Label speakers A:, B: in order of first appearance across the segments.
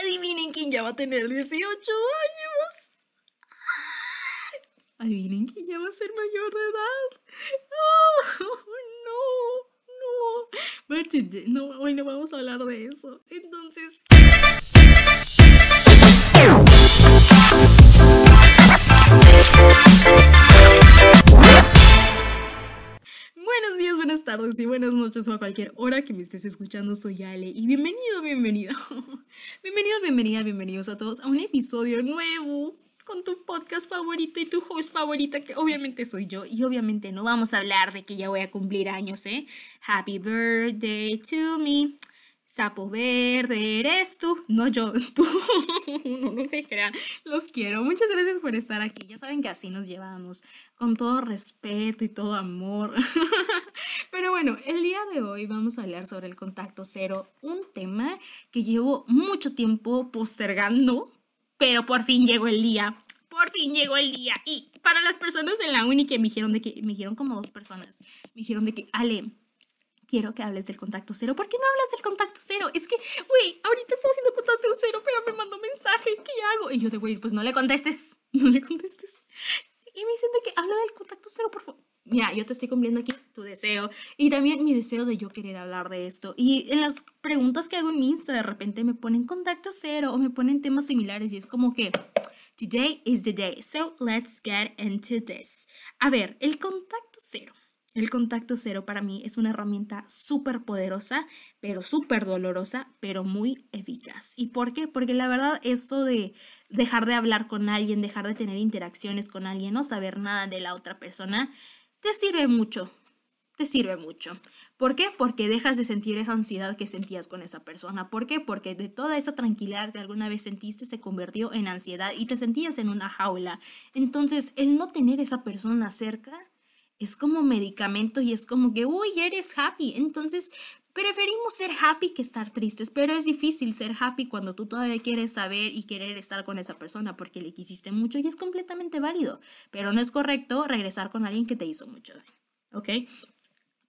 A: Adivinen quién ya va a tener 18 años. Adivinen quién ya va a ser mayor de edad. Oh, no, no. no, hoy no vamos a hablar de eso. Entonces... Buenos días, buenas tardes y buenas noches o a cualquier hora que me estés escuchando. Soy Ale y bienvenido, bienvenido. Bienvenidos, bienvenida, bienvenidos a todos a un episodio nuevo con tu podcast favorito y tu host favorita, que obviamente soy yo. Y obviamente no vamos a hablar de que ya voy a cumplir años, ¿eh? Happy birthday to me. Sapo verde, eres tú. No yo, tú. no, no se crean. Los quiero. Muchas gracias por estar aquí. Ya saben que así nos llevamos. Con todo respeto y todo amor. Pero bueno, el día de hoy vamos a hablar sobre el contacto cero. Un tema que llevo mucho tiempo postergando. Pero por fin llegó el día. Por fin llegó el día. Y para las personas en la uni que me dijeron de que, me dijeron como dos personas, me dijeron de que, Ale, quiero que hables del contacto cero. ¿Por qué no hablas del contacto cero? Es que, güey, ahorita estoy haciendo contacto cero, pero me mandó mensaje, ¿qué hago? Y yo de, güey, pues no le contestes, no le contestes. Y me dicen de que habla del contacto cero, por favor. Mira, yo te estoy cumpliendo aquí tu deseo y también mi deseo de yo querer hablar de esto. Y en las preguntas que hago en mi Insta, de repente me ponen contacto cero o me ponen temas similares y es como que, today is the day, so let's get into this. A ver, el contacto cero el contacto cero para mí es una herramienta súper poderosa, pero súper dolorosa, pero muy eficaz. ¿Y por qué? Porque la verdad esto de dejar de hablar con alguien, dejar de tener interacciones con alguien, no saber nada de la otra persona, te sirve mucho. Te sirve mucho. ¿Por qué? Porque dejas de sentir esa ansiedad que sentías con esa persona. ¿Por qué? Porque de toda esa tranquilidad que alguna vez sentiste se convirtió en ansiedad y te sentías en una jaula. Entonces, el no tener esa persona cerca es como medicamento y es como que, uy, eres happy. Entonces, preferimos ser happy que estar tristes, pero es difícil ser happy cuando tú todavía quieres saber y querer estar con esa persona porque le quisiste mucho y es completamente válido. Pero no es correcto regresar con alguien que te hizo mucho ¿Ok?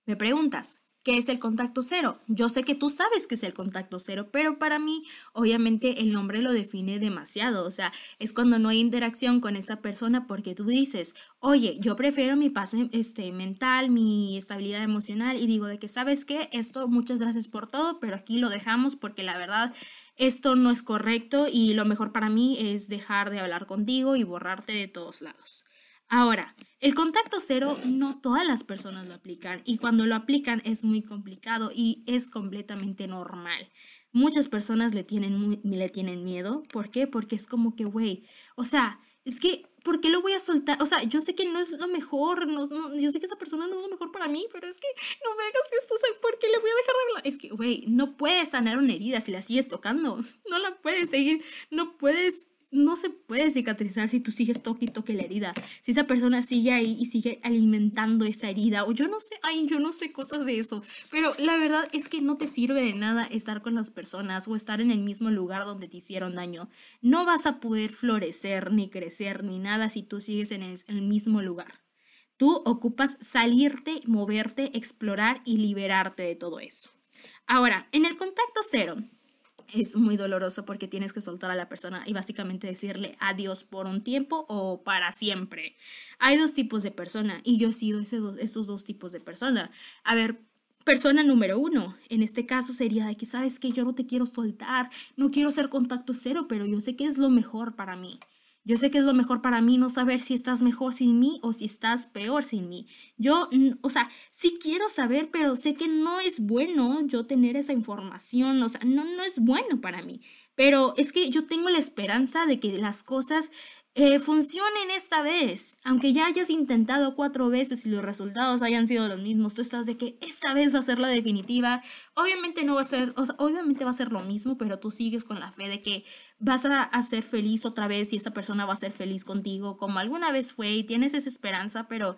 A: Me preguntas, ¿Qué es el contacto cero? Yo sé que tú sabes qué es el contacto cero, pero para mí, obviamente, el nombre lo define demasiado. O sea, es cuando no hay interacción con esa persona porque tú dices, oye, yo prefiero mi paz este, mental, mi estabilidad emocional y digo de que, ¿sabes qué? Esto, muchas gracias por todo, pero aquí lo dejamos porque la verdad, esto no es correcto y lo mejor para mí es dejar de hablar contigo y borrarte de todos lados. Ahora, el contacto cero no todas las personas lo aplican y cuando lo aplican es muy complicado y es completamente normal. Muchas personas le tienen, le tienen miedo. ¿Por qué? Porque es como que, güey, o sea, es que, ¿por qué lo voy a soltar? O sea, yo sé que no es lo mejor, yo sé que esa persona no es lo mejor para mí, pero es que no me hagas esto, ¿sabes por qué le voy a dejar de hablar? Es que, güey, no puedes sanar una herida si la sigues tocando, no la puedes seguir, no puedes no se puede cicatrizar si tú sigues toque y toque la herida. Si esa persona sigue ahí y sigue alimentando esa herida, o yo no sé, ay, yo no sé cosas de eso. Pero la verdad es que no te sirve de nada estar con las personas o estar en el mismo lugar donde te hicieron daño. No vas a poder florecer, ni crecer, ni nada si tú sigues en el, el mismo lugar. Tú ocupas salirte, moverte, explorar y liberarte de todo eso. Ahora, en el contacto cero, es muy doloroso porque tienes que soltar a la persona y básicamente decirle adiós por un tiempo o para siempre. Hay dos tipos de persona y yo he sido ese esos dos tipos de persona. A ver, persona número uno, en este caso sería de que sabes que yo no te quiero soltar, no quiero ser contacto cero, pero yo sé que es lo mejor para mí. Yo sé que es lo mejor para mí no saber si estás mejor sin mí o si estás peor sin mí. Yo, o sea, sí quiero saber, pero sé que no es bueno yo tener esa información, o sea, no, no es bueno para mí. Pero es que yo tengo la esperanza de que las cosas eh, funcionen esta vez. Aunque ya hayas intentado cuatro veces y los resultados hayan sido los mismos, tú estás de que esta vez va a ser la definitiva. Obviamente no va a ser, o sea, obviamente va a ser lo mismo, pero tú sigues con la fe de que vas a, ser feliz otra vez y esa persona va a ser feliz contigo, como alguna vez fue y tienes esa esperanza, pero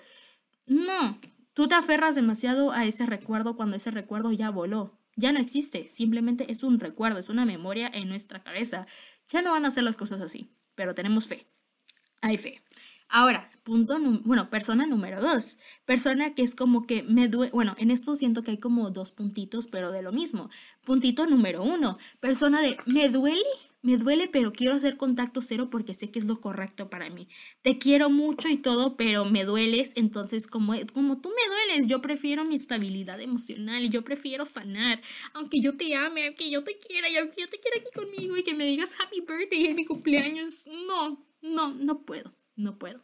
A: no, tú te aferras demasiado a ese recuerdo cuando ese recuerdo ya voló. Ya no existe, simplemente es un recuerdo, es una memoria en nuestra cabeza. Ya no van a ser las cosas así, pero tenemos fe hay fe. Ahora, punto, bueno, persona número dos. Persona que es como que me duele, bueno, en esto siento que hay como dos puntitos, pero de lo mismo. Puntito número uno. Persona de, me duele me duele, pero quiero hacer contacto cero porque sé que es lo correcto para mí. Te quiero mucho y todo, pero me dueles, entonces como, como tú me dueles, yo prefiero mi estabilidad emocional y yo prefiero sanar, aunque yo te ame, aunque yo te quiera y aunque yo te quiera aquí conmigo y que me digas happy birthday en mi cumpleaños, no, no, no puedo, no puedo,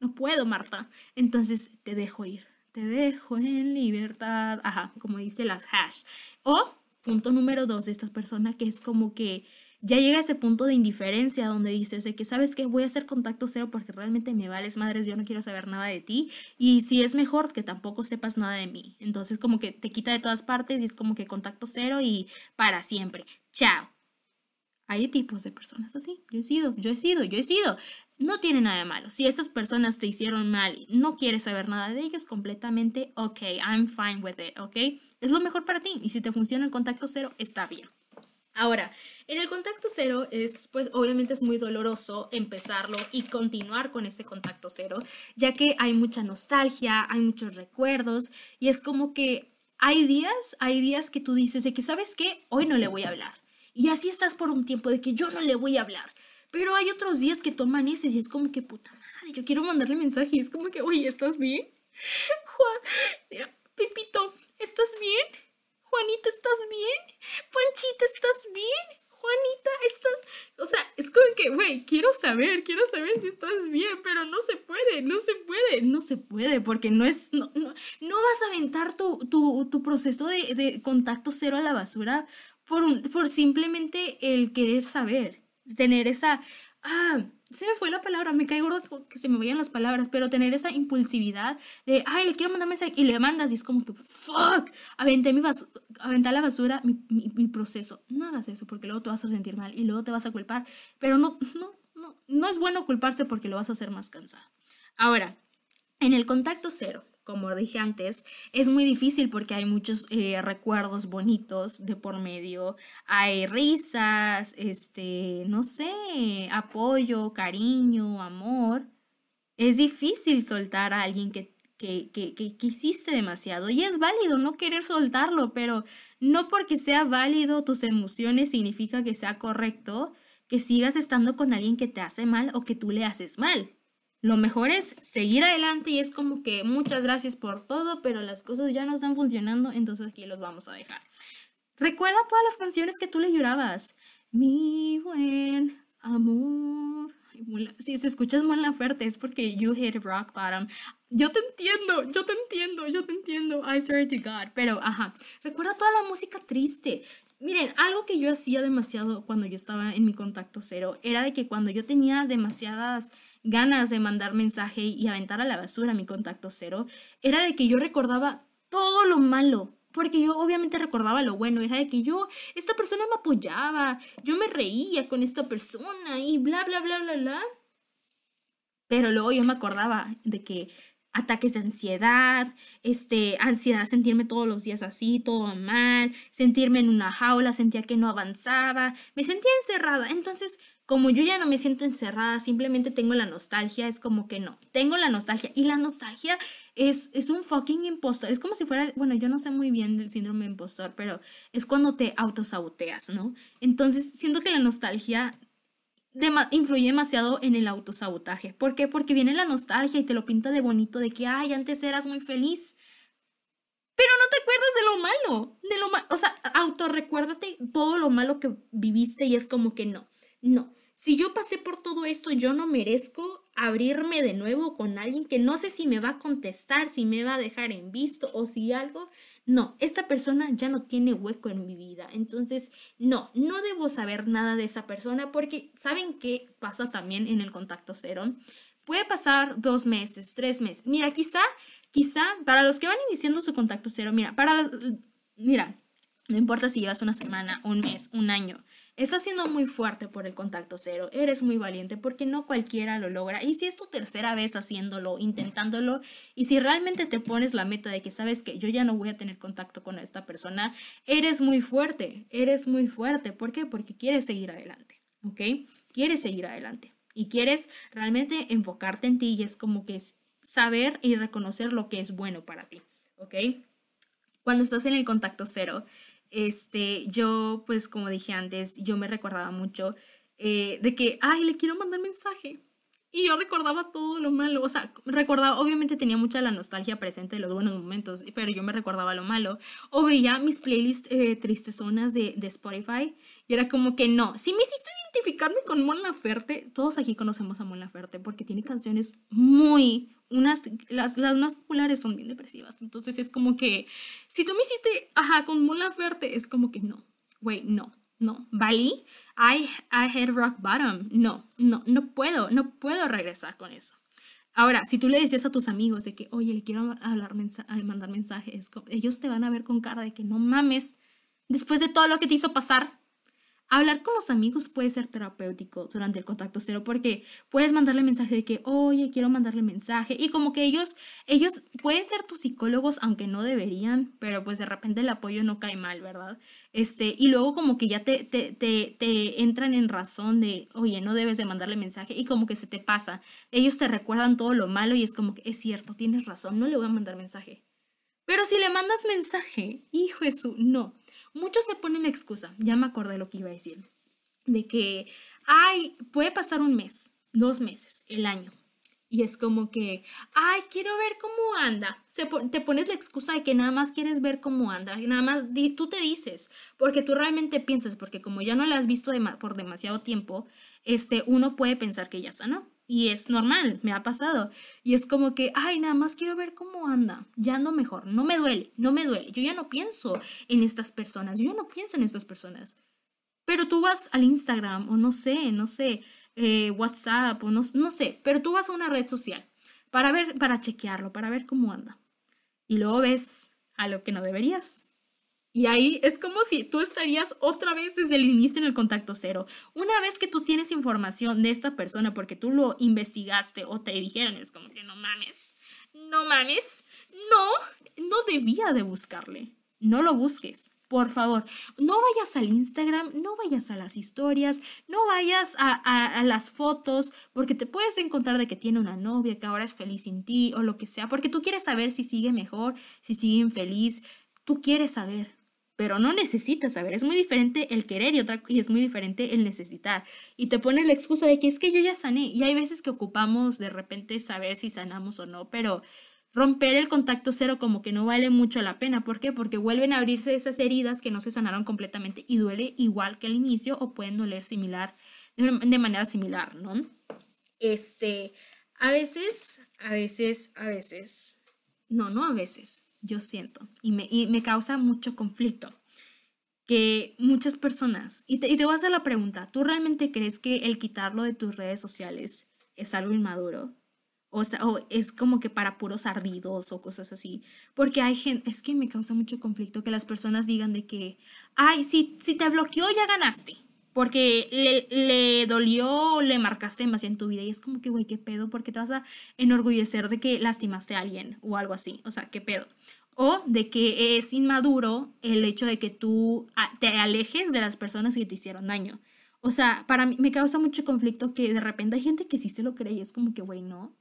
A: no puedo, Marta. Entonces te dejo ir, te dejo en libertad, ajá, como dice las hash. O punto número dos de estas personas que es como que ya llega ese punto de indiferencia donde dices de que sabes que voy a hacer contacto cero porque realmente me vales madres, yo no quiero saber nada de ti y si es mejor que tampoco sepas nada de mí. Entonces como que te quita de todas partes y es como que contacto cero y para siempre. Chao. Hay tipos de personas así. Yo he sido, yo he sido, yo he sido. No tiene nada de malo. Si esas personas te hicieron mal y no quieres saber nada de ellos, completamente ok, I'm fine with it, ok. Es lo mejor para ti y si te funciona el contacto cero, está bien. Ahora, en el contacto cero es, pues obviamente es muy doloroso empezarlo y continuar con ese contacto cero, ya que hay mucha nostalgia, hay muchos recuerdos y es como que hay días, hay días que tú dices de que, ¿sabes qué? Hoy no le voy a hablar. Y así estás por un tiempo de que yo no le voy a hablar. Pero hay otros días que toman ese y es como que, puta madre, yo quiero mandarle mensaje y es como que, oye, ¿estás bien? Juan, Pepito, ¿estás bien? Juanito, ¿estás bien? Panchita, ¿estás bien? Juanita, estás... O sea, es como que, güey, quiero saber, quiero saber si estás bien, pero no se puede, no se puede, no se puede, porque no es... No, no, no vas a aventar tu, tu, tu proceso de, de, contacto cero a la basura por, simplemente el querer saber, tener esa... Ah, se me fue la palabra, me cae gordo que se me vayan las palabras, pero tener esa impulsividad de, ay, le quiero mandar mensaje y le mandas y es como que, fuck, aventé, mi bas aventé a la basura mi, mi, mi, proceso. No hagas eso porque luego te vas a sentir mal y luego te vas a culpar, pero no, no, no, no es bueno culparse porque lo vas a hacer más cansado. Ahora, en el contacto cero, como dije antes, es muy difícil porque hay muchos eh, recuerdos bonitos de por medio, hay risas, este, no sé, apoyo, cariño, amor. Es difícil soltar a alguien que, que, que, que quisiste demasiado y es válido no querer soltarlo, pero no porque sea válido tus emociones significa que sea correcto que sigas estando con alguien que te hace mal o que tú le haces mal. Lo mejor es seguir adelante y es como que muchas gracias por todo, pero las cosas ya no están funcionando, entonces aquí los vamos a dejar. Recuerda todas las canciones que tú le llorabas. Mi buen amor. Si se escuchas Mon Laferte es porque you hit rock bottom. Yo te entiendo, yo te entiendo, yo te entiendo. I swear to God. Pero, ajá. Recuerda toda la música triste. Miren, algo que yo hacía demasiado cuando yo estaba en mi contacto cero era de que cuando yo tenía demasiadas ganas de mandar mensaje y aventar a la basura mi contacto cero, era de que yo recordaba todo lo malo. Porque yo obviamente recordaba lo bueno, era de que yo, esta persona me apoyaba, yo me reía con esta persona y bla, bla, bla, bla, bla. Pero luego yo me acordaba de que ataques de ansiedad, este, ansiedad, sentirme todos los días así, todo mal, sentirme en una jaula, sentía que no avanzaba, me sentía encerrada. Entonces, como yo ya no me siento encerrada, simplemente tengo la nostalgia, es como que no, tengo la nostalgia. Y la nostalgia es, es un fucking impostor. Es como si fuera, bueno, yo no sé muy bien del síndrome impostor, pero es cuando te autosaboteas, ¿no? Entonces, siento que la nostalgia influye demasiado en el autosabotaje. ¿Por qué? Porque viene la nostalgia y te lo pinta de bonito, de que, ay, antes eras muy feliz. Pero no te acuerdas de lo malo, de lo malo, o sea, autorrecuérdate todo lo malo que viviste y es como que no, no. Si yo pasé por todo esto, yo no merezco abrirme de nuevo con alguien que no sé si me va a contestar, si me va a dejar en visto o si algo no, esta persona ya no tiene hueco en mi vida. Entonces, no, no debo saber nada de esa persona porque ¿saben qué pasa también en el contacto cero? Puede pasar dos meses, tres meses. Mira, quizá, quizá, para los que van iniciando su contacto cero, mira, para, mira, no importa si llevas una semana, un mes, un año. Estás siendo muy fuerte por el contacto cero, eres muy valiente porque no cualquiera lo logra. Y si es tu tercera vez haciéndolo, intentándolo, y si realmente te pones la meta de que sabes que yo ya no voy a tener contacto con esta persona, eres muy fuerte, eres muy fuerte. ¿Por qué? Porque quieres seguir adelante, ¿ok? Quieres seguir adelante y quieres realmente enfocarte en ti y es como que saber y reconocer lo que es bueno para ti, ¿ok? Cuando estás en el contacto cero, este, yo, pues como dije antes, yo me recordaba mucho eh, de que, ay, le quiero mandar mensaje. Y yo recordaba todo lo malo, o sea, recordaba, obviamente tenía mucha la nostalgia presente de los buenos momentos, pero yo me recordaba lo malo. O veía mis playlists eh, tristezonas de, de Spotify y era como que no, si me hiciste identificarme con Mon Laferte, todos aquí conocemos a Mon Laferte porque tiene canciones muy, unas, las, las más populares son bien depresivas. Entonces es como que, si tú me hiciste, ajá, con Mon Laferte, es como que no, güey, no, no. Bali, I, I had rock bottom. No, no, no puedo, no puedo regresar con eso. Ahora, si tú le decías a tus amigos de que, oye, le quiero hablar mandar mensajes, ellos te van a ver con cara de que no mames, después de todo lo que te hizo pasar, Hablar con los amigos puede ser terapéutico durante el contacto cero porque puedes mandarle mensaje de que, oye, quiero mandarle mensaje. Y como que ellos, ellos pueden ser tus psicólogos, aunque no deberían, pero pues de repente el apoyo no cae mal, ¿verdad? Este, y luego como que ya te, te, te, te entran en razón de, oye, no debes de mandarle mensaje y como que se te pasa. Ellos te recuerdan todo lo malo y es como que es cierto, tienes razón, no le voy a mandar mensaje. Pero si le mandas mensaje, hijo de su, no. Muchos se ponen excusa, ya me acordé lo que iba a decir, de que, ay, puede pasar un mes, dos meses, el año. Y es como que, ay, quiero ver cómo anda. Se, te pones la excusa de que nada más quieres ver cómo anda. Y nada más tú te dices, porque tú realmente piensas, porque como ya no la has visto por demasiado tiempo, este, uno puede pensar que ya sanó. Y es normal, me ha pasado. Y es como que, ay, nada más quiero ver cómo anda. Ya ando mejor. No me duele, no me duele. Yo ya no pienso en estas personas. Yo no pienso en estas personas. Pero tú vas al Instagram o no sé, no sé, eh, WhatsApp o no, no sé. Pero tú vas a una red social para ver, para chequearlo, para ver cómo anda. Y luego ves a lo que no deberías. Y ahí es como si tú estarías otra vez desde el inicio en el contacto cero. Una vez que tú tienes información de esta persona porque tú lo investigaste o te dijeron, es como que no mames, no mames, no, no debía de buscarle. No lo busques, por favor. No vayas al Instagram, no vayas a las historias, no vayas a, a, las fotos, porque te puedes encontrar de que tiene una novia que ahora es feliz sin ti o lo que sea, porque tú quieres saber si sigue mejor, si sigue infeliz. Tú quieres saber, pero no necesitas saber. Es muy diferente el querer y, otra, y es muy diferente el necesitar. Y te pone la excusa de que es que yo ya sané. Y hay veces que ocupamos de repente saber si sanamos o no, pero romper el contacto cero como que no vale mucho la pena. ¿Por qué? Porque vuelven a abrirse esas heridas que no se sanaron completamente y duele igual que al inicio o pueden doler similar, de manera similar, ¿no? Este, a veces, a veces, a veces, no, no a veces, yo siento, y me, me causa mucho conflicto, que muchas personas, y te, y te voy a hacer la pregunta, ¿tú realmente crees que el quitarlo de tus redes sociales es algo inmaduro? O, sea, o es como que para puros ardidos o cosas así. Porque hay gente, es que me causa mucho conflicto que las personas digan de que, ay, si, si te bloqueó ya ganaste porque le, le dolió, le marcaste demasiado en tu vida y es como que, güey, qué pedo, porque te vas a enorgullecer de que lastimaste a alguien o algo así, o sea, qué pedo. O de que es inmaduro el hecho de que tú te alejes de las personas que te hicieron daño. O sea, para mí me causa mucho conflicto que de repente hay gente que sí se lo cree y es como que, güey, no.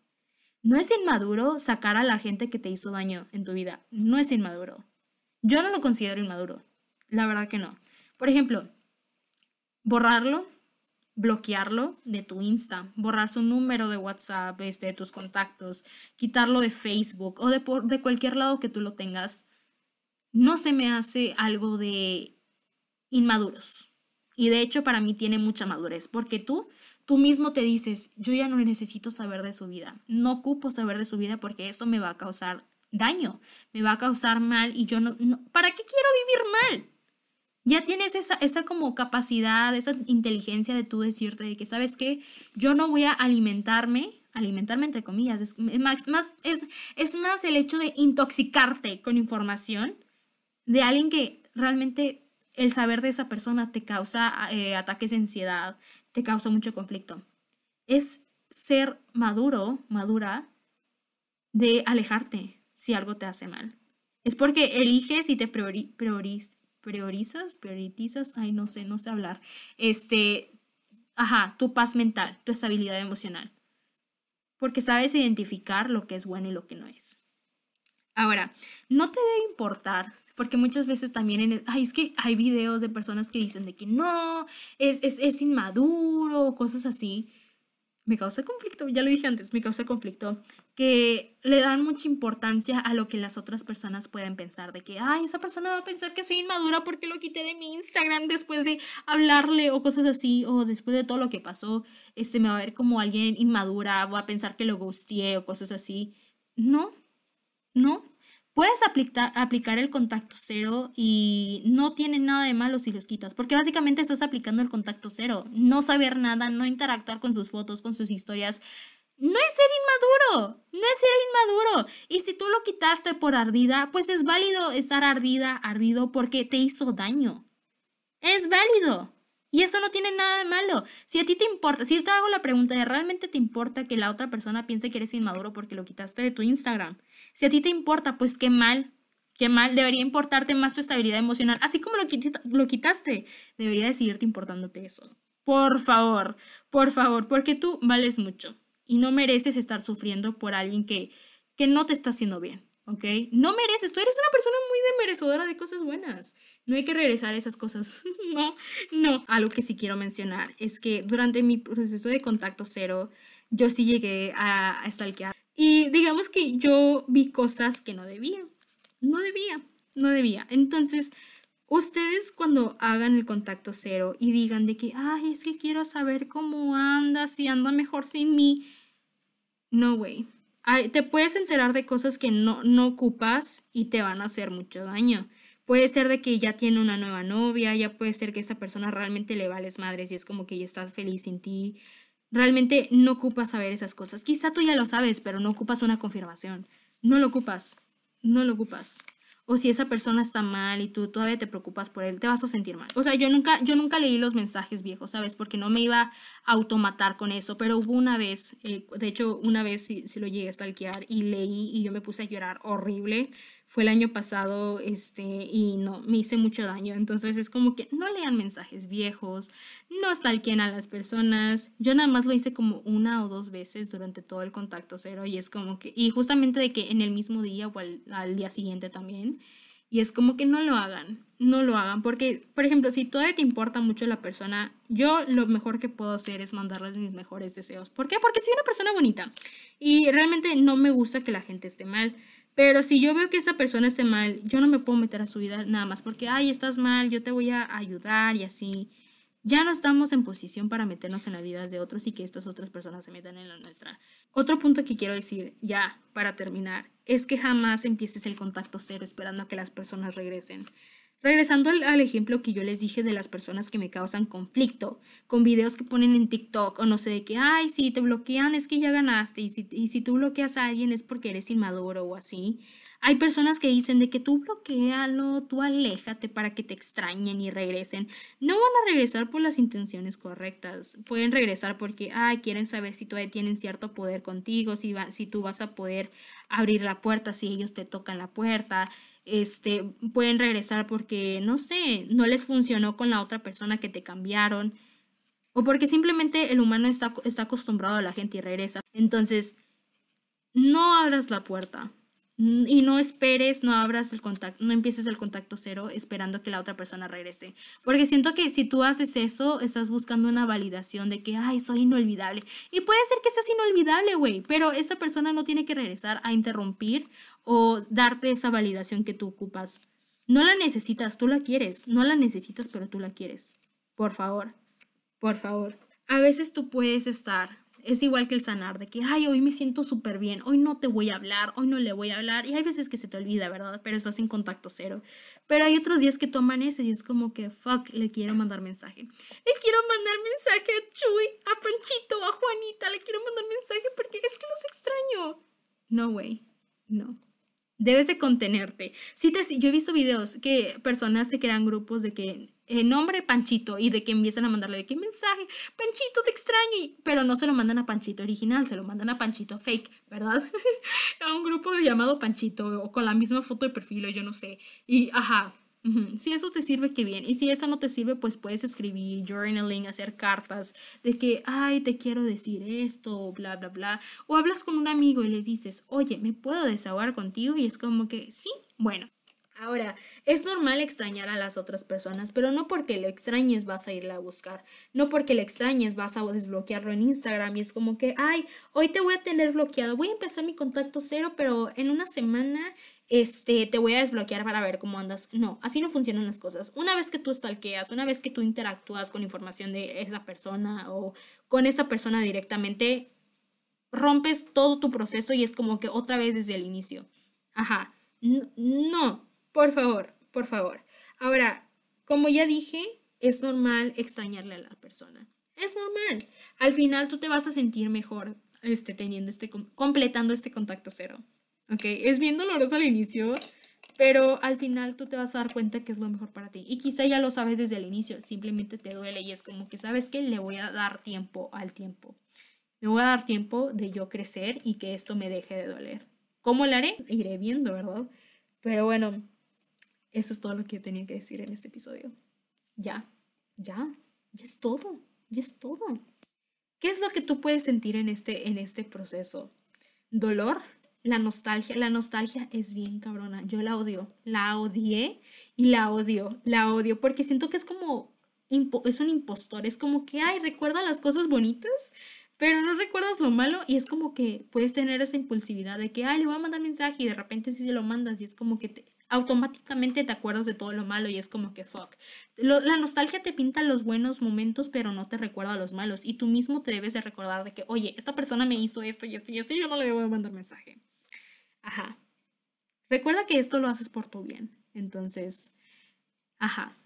A: No es inmaduro sacar a la gente que te hizo daño en tu vida. No es inmaduro. Yo no lo considero inmaduro. La verdad que no. Por ejemplo, borrarlo, bloquearlo de tu Insta, borrar su número de WhatsApp, este, de tus contactos, quitarlo de Facebook o de, por, de cualquier lado que tú lo tengas, no se me hace algo de inmaduros. Y de hecho para mí tiene mucha madurez, porque tú, tú mismo te dices, yo ya no necesito saber de su vida, no ocupo saber de su vida porque eso me va a causar daño, me va a causar mal y yo no ¿para qué quiero vivir mal? Ya tienes esa, esa como capacidad, esa inteligencia de tú decirte de que, ¿sabes qué? Yo no voy a alimentarme, alimentarme entre comillas, es más, es, es más el hecho de intoxicarte con información de alguien que realmente el saber de esa persona te causa eh, ataques de ansiedad, te causa mucho conflicto. Es ser maduro, madura, de alejarte si algo te hace mal. Es porque eliges y te priori, priorizas, priorizas, ay, no sé, no sé hablar. Este, ajá, tu paz mental, tu estabilidad emocional. Porque sabes identificar lo que es bueno y lo que no es. Ahora, no te debe importar Porque muchas veces también, en, ay, es que hay videos de personas que dicen de que no, es, es, es inmaduro, cosas así. Me causa conflicto, ya lo dije antes, me causa conflicto que le dan mucha importancia a lo que las otras personas pueden pensar, de que, ay, esa persona va a pensar que soy inmadura porque lo quité de mi Instagram después de hablarle o cosas así, o después de todo lo que pasó, este, me va a ver como alguien inmadura, va a pensar que lo ghosteé o cosas así. No, no. Puedes aplicar, aplicar el contacto cero y no tiene nada de malo si los quitas, porque básicamente estás aplicando el contacto cero, no saber nada, no interactuar con sus fotos, con sus historias, no es ser inmaduro, no es ser inmaduro. Y si tú lo quitaste por ardida, pues es válido estar ardida, ardido, porque te hizo daño. Es válido. Y eso no tiene nada de malo. Si a ti te importa, si yo te hago la pregunta de realmente te importa que la otra persona piense que eres inmaduro porque lo quitaste de tu Instagram. Si a ti te importa, pues qué mal. Qué mal. Debería importarte más tu estabilidad emocional. Así como lo, lo quitaste, debería de seguirte importándote eso. Por favor, por favor, porque tú vales mucho y no mereces estar sufriendo por alguien que, que no te está haciendo bien, ¿ok? No mereces, tú eres una persona muy demerecedora de cosas buenas. No hay que regresar a esas cosas. no, no. Algo que sí quiero mencionar es que durante mi proceso de contacto cero, yo sí llegué a, a stalkear. Y digamos que yo vi cosas que no debía. No debía, no debía. Entonces, ustedes cuando hagan el contacto cero y digan de que, ay, es que quiero saber cómo anda, si anda mejor sin mí, no, güey. Te puedes enterar de cosas que no, no ocupas y te van a hacer mucho daño. Puede ser de que ya tiene una nueva novia, ya puede ser que esa persona realmente le vales madres y es como que ya está feliz sin ti. Realmente no ocupas saber esas cosas. Quizá tú ya lo sabes, pero no ocupas una confirmación. No lo ocupas. No lo ocupas o si esa persona está mal y tú todavía te preocupas por él, te vas a sentir mal. O sea, yo nunca, yo nunca leí los mensajes viejos, ¿sabes? Porque no me iba a automatar con eso, pero hubo una vez, eh, de hecho, una vez sí, sí, lo llegué a stalkear y leí y yo me puse a llorar horrible fue el año pasado este, y no, me hice mucho daño. Entonces es como que no lean mensajes viejos, no stalkeen a las personas. Yo nada más lo hice como una o dos veces durante todo el contacto cero y es como que, y justamente de que en el mismo día o al, al día siguiente también. Y es como que no lo hagan, no lo hagan, porque, por ejemplo, si todavía te importa mucho la persona, yo lo mejor que puedo hacer es mandarles mis mejores deseos. ¿Por qué? Porque soy una persona bonita y realmente no me gusta que la gente esté mal. Pero si yo veo que esa persona esté mal, yo no me puedo meter a su vida nada más porque, ay, estás mal, yo te voy a ayudar y así. Ya no estamos en posición para meternos en la vida de otros y que estas otras personas se metan en la nuestra. Otro punto que quiero decir, ya para terminar, es que jamás empieces el contacto cero esperando a que las personas regresen. Regresando al, ejemplo que yo les dije de las personas que me causan conflicto, con videos que ponen en TikTok o no sé de que, ay, si te bloquean es que ya ganaste y si, y si tú bloqueas a alguien es porque eres inmaduro o así. Hay personas que dicen de que tú bloquealo, tú aléjate para que te extrañen y regresen. No van a regresar por las intenciones correctas. Pueden regresar porque, ay, quieren saber si todavía tienen cierto poder contigo, si, va, si tú vas a poder abrir la puerta, si ellos te tocan la puerta este, pueden regresar porque, no sé, no les funcionó con la otra persona que te cambiaron. O porque simplemente el humano está, está acostumbrado a la gente y regresa. Entonces, no abras la puerta. Y no esperes, no abras el contacto, no empieces el contacto cero esperando que la otra persona regrese. Porque siento que si tú haces eso, estás buscando una validación de que, ay, soy inolvidable. Y puede ser que seas inolvidable, güey, pero esa persona no tiene que regresar a interrumpir o darte esa validación que tú ocupas. No la necesitas, tú la quieres. No la necesitas, pero tú la quieres. Por favor, por favor. A veces tú puedes estar es igual que el sanar, de que, ay, hoy me siento súper bien, hoy no te voy a hablar, hoy no le voy a hablar. Y hay veces que se te olvida, ¿verdad? Pero estás en contacto cero. Pero hay otros días que tú amaneces y es como que, fuck, le quiero mandar mensaje. Le quiero mandar mensaje a Chuy, a Panchito, a Juanita, le quiero mandar mensaje porque es que los extraño. No, güey, no. Debes de contenerte. Si te, yo he visto videos que personas se crean grupos de que el nombre Panchito y de que empiezan a mandarle de qué mensaje, Panchito te extraño, pero no se lo mandan a Panchito original, se lo mandan a Panchito fake, ¿verdad? a un grupo llamado Panchito o con la misma foto de perfil o yo no sé. Y ajá, Si eso te sirve, qué bien. Y si eso no te sirve, pues puedes escribir journaling, hacer cartas de que, ay, te quiero decir esto, bla, bla, bla. O hablas con un amigo y le dices, oye, ¿me puedo desahogar contigo? Y es como que, sí, bueno, Ahora, es normal extrañar a las otras personas, pero no porque lo extrañes vas a irla a buscar, no porque lo extrañes vas a desbloquearlo en Instagram y es como que, ay, hoy te voy a tener bloqueado, voy a empezar mi contacto cero, pero en una semana este, te voy a desbloquear para ver cómo andas. No, así no funcionan las cosas. Una vez que tú stalkeas, una vez que tú interactúas con información de esa persona o con esa persona directamente, rompes todo tu proceso y es como que otra vez desde el inicio. Ajá. No, por favor, por favor. Ahora, como ya dije, es normal extrañarle a la persona. Es normal. Al final tú te vas a sentir mejor este, teniendo este, completando este contacto cero. ¿Ok? Es bien doloroso al inicio, pero al final tú te vas a dar cuenta que es lo mejor para ti. Y quizá ya lo sabes desde el inicio, simplemente te duele y es como que sabes que le voy a dar tiempo al tiempo. Me voy a dar tiempo de yo crecer y que esto me deje de doler. ¿Cómo lo haré? Iré viendo, ¿verdad? Pero bueno, eso es todo lo que tenía que decir en este episodio. Ya, ya, ya es todo, ya es todo. ¿Qué es lo que tú puedes sentir en este, en este proceso? ¿Dolor? La nostalgia, la nostalgia es bien cabrona. Yo la odio, la odié y la odio, la odio, porque siento que es como, es un impostor, es como que, ay, recuerda las cosas bonitas, pero no recuerdas lo malo y es como que puedes tener esa impulsividad de que, ay, le voy a mandar mensaje y de repente sí se lo mandas y es como que automáticamente te acuerdas de todo lo malo y es como que fuck. la nostalgia te pinta los buenos momentos pero no te recuerda los malos y tú mismo te debes de recordar de que, oye, esta persona me hizo esto y esto y esto y yo no le debo de mandar mensaje. Ajá. Recuerda que esto lo haces por tu bien. Entonces, ajá.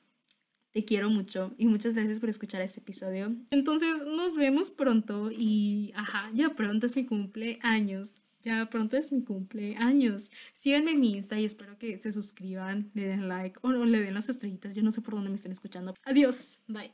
A: Te quiero mucho y muchas gracias por escuchar este episodio. Entonces nos vemos pronto y, ajá, ya pronto es mi cumpleaños. Ya pronto es mi cumpleaños. Síganme en mi Insta y espero que se suscriban, le den like o, le den las estrellitas. Yo no sé por dónde me estén escuchando. Adiós. Bye.